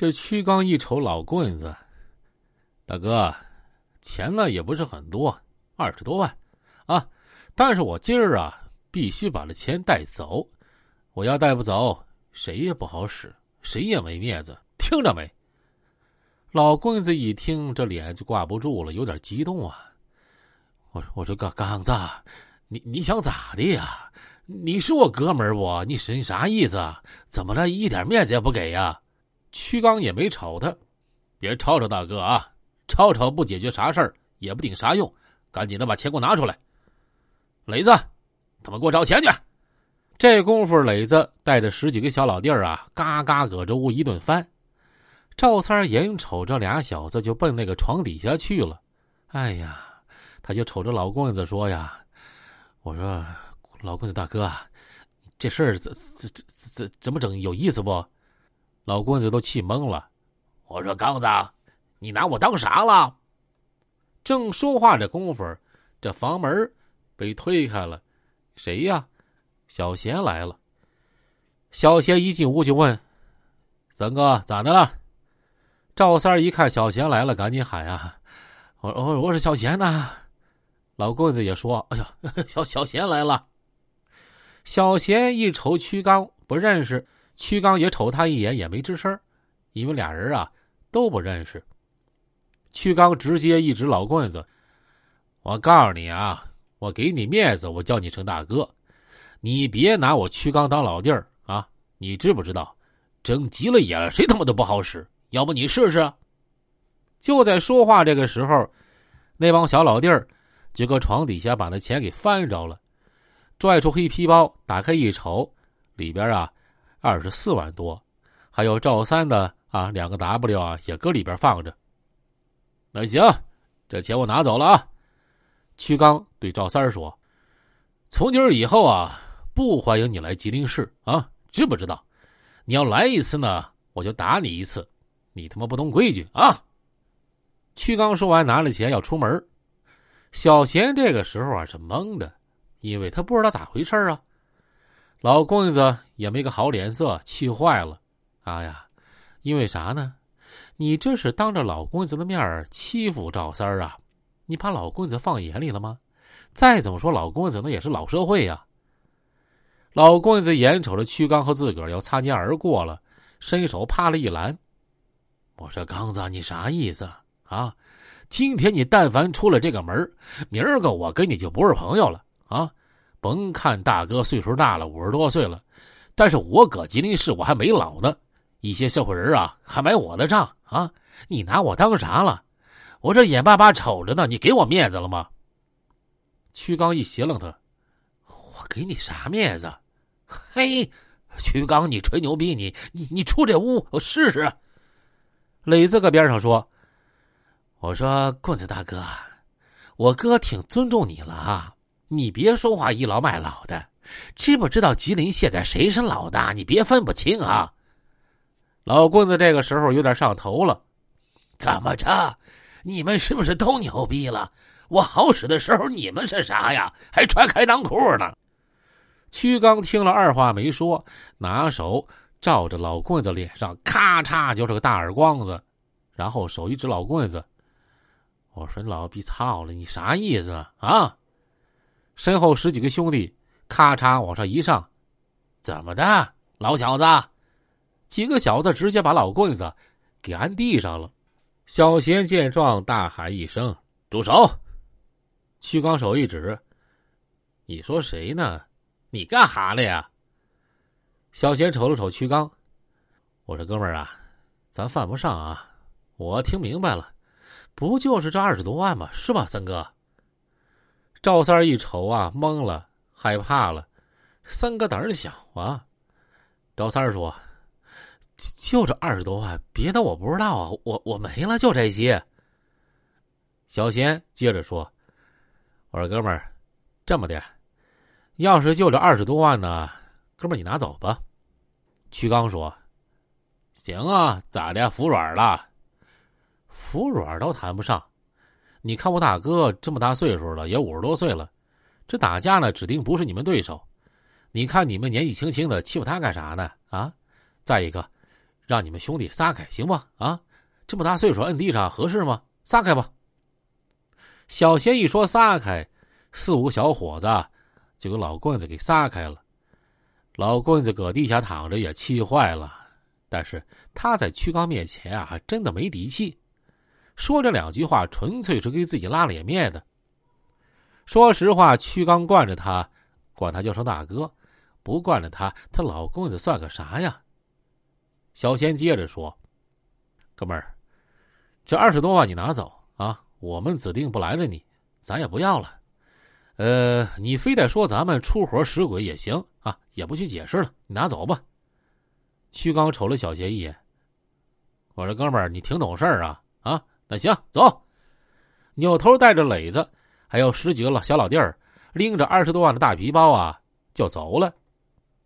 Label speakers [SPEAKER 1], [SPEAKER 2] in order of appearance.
[SPEAKER 1] 这屈刚一瞅老棍子，大哥，钱呢也不是很多，二十多万，啊，但是我今儿啊必须把这钱带走，我要带不走，谁也不好使，谁也没面子，听着没？老棍子一听，这脸就挂不住了，有点激动啊。我说：“我说刚刚子，你你想咋的呀？你是我哥们儿不？你是你啥意思？怎么着，一点面子也不给呀？”屈刚也没吵他，别吵吵大哥啊！吵吵不解决啥事儿，也不顶啥用。赶紧的把钱给我拿出来。磊子，他们给我找钱去。这功夫，磊子带着十几个小老弟儿啊，嘎嘎搁这屋一顿翻。赵三眼瞅着俩小子就奔那个床底下去了。哎呀！他就瞅着老棍子说：“呀，我说老棍子大哥，这事儿怎怎怎怎怎么整？有意思不？”老棍子都气懵了。我说：“刚子，你拿我当啥了？”正说话这功夫，这房门被推开了，谁呀？小贤来了。小贤一进屋就问：“三哥咋的了？”赵三一看小贤来了，赶紧喊：“啊，我我我是小贤呐！”老棍子也说：“哎呀，小小贤来了。”小贤一瞅屈刚不认识，屈刚也瞅他一眼，也没吱声，因为俩人啊都不认识。屈刚直接一指老棍子：“我告诉你啊，我给你面子，我叫你声大哥，你别拿我屈刚当老弟儿啊！你知不知道，整急了眼了，谁他妈都不好使。要不你试试？”就在说话这个时候，那帮小老弟儿。就搁床底下把那钱给翻着了，拽出黑皮包，打开一瞅，里边啊二十四万多，还有赵三的啊两个 W 啊也搁里边放着。那行，这钱我拿走了啊。屈刚对赵三说：“从今儿以后啊，不欢迎你来吉林市啊，知不知道？你要来一次呢，我就打你一次。你他妈不懂规矩啊！”屈刚说完，拿了钱要出门。小贤这个时候啊是懵的，因为他不知道咋回事啊。老棍子也没个好脸色，气坏了。啊呀，因为啥呢？你这是当着老棍子的面欺负赵三儿啊？你把老棍子放眼里了吗？再怎么说，老棍子那也是老社会呀。老棍子眼瞅着屈刚和自个儿要擦肩而过了，伸手啪了一拦。我说：“刚子，你啥意思啊？”今天你但凡出了这个门明儿个我跟你就不是朋友了啊！甭看大哥岁数大了，五十多岁了，但是我搁吉林市我还没老呢。一些社会人啊还买我的账啊！你拿我当啥了？我这眼巴巴瞅着呢，你给我面子了吗？屈刚一斜楞他，我给你啥面子？嘿，屈刚，你吹牛逼，你你你出这屋我试试。磊子搁边上说。我说棍子大哥，我哥挺尊重你了啊！你别说话倚老卖老的，知不知道吉林现在谁是老大？你别分不清啊！老棍子这个时候有点上头了，怎么着？你们是不是都牛逼了？我好使的时候你们是啥呀？还穿开裆裤呢？屈刚听了，二话没说，拿手照着老棍子脸上咔嚓就是个大耳光子，然后手一指老棍子。我说：“老逼操了，你啥意思啊？”身后十几个兄弟咔嚓往上一上，怎么的，老小子？几个小子直接把老棍子给按地上了。小贤见状，大喊一声：“住手！”屈刚手一指：“你说谁呢？你干哈了呀？”小贤瞅了瞅屈刚，我说：“哥们儿啊，咱犯不上啊，我听明白了。”不就是这二十多万吗？是吧，三哥？赵三一瞅啊，懵了，害怕了。三哥胆儿小啊。赵三说：“就这二十多万，别的我不知道啊，我我没了，就这些。”小贤接着说：“我说哥们儿，这么的，要是就这二十多万呢，哥们儿你拿走吧。”曲刚说：“行啊，咋的？服软了？”服软倒谈不上，你看我大哥这么大岁数了，也五十多岁了，这打架呢，指定不是你们对手。你看你们年纪轻轻的，欺负他干啥呢？啊！再一个，让你们兄弟撒开，行吗？啊，这么大岁数摁地上合适吗？撒开吧。小贤一说撒开，四五小伙子就给老棍子给撒开了。老棍子搁地下躺着也气坏了，但是他在曲刚面前啊，还真的没底气。说这两句话，纯粹是给自己拉脸面的。说实话，曲刚惯着他，管他叫声大哥；不惯着他，他老公子算个啥呀？小贤接着说：“哥们儿，这二十多万你拿走啊，我们指定不拦着你，咱也不要了。呃，你非得说咱们出活使鬼也行啊，也不去解释了，你拿走吧。”曲刚瞅了小贤一眼，我说：“哥们儿，你挺懂事儿啊！那行，走。”扭头带着磊子，还有十几个老小老弟儿，拎着二十多万的大皮包啊，就走了。